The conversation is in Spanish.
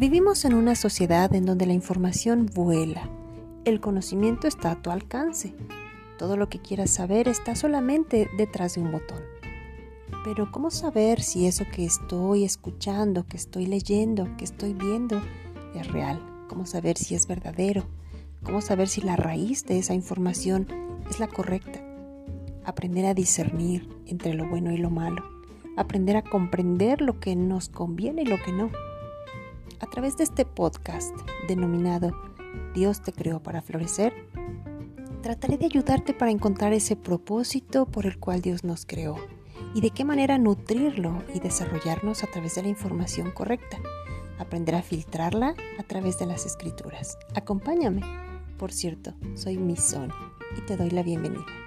Vivimos en una sociedad en donde la información vuela. El conocimiento está a tu alcance. Todo lo que quieras saber está solamente detrás de un botón. Pero ¿cómo saber si eso que estoy escuchando, que estoy leyendo, que estoy viendo es real? ¿Cómo saber si es verdadero? ¿Cómo saber si la raíz de esa información es la correcta? Aprender a discernir entre lo bueno y lo malo. Aprender a comprender lo que nos conviene y lo que no a través de este podcast denominado Dios te creó para florecer, trataré de ayudarte para encontrar ese propósito por el cual Dios nos creó y de qué manera nutrirlo y desarrollarnos a través de la información correcta. Aprender a filtrarla a través de las escrituras. Acompáñame. Por cierto, soy Miss y te doy la bienvenida.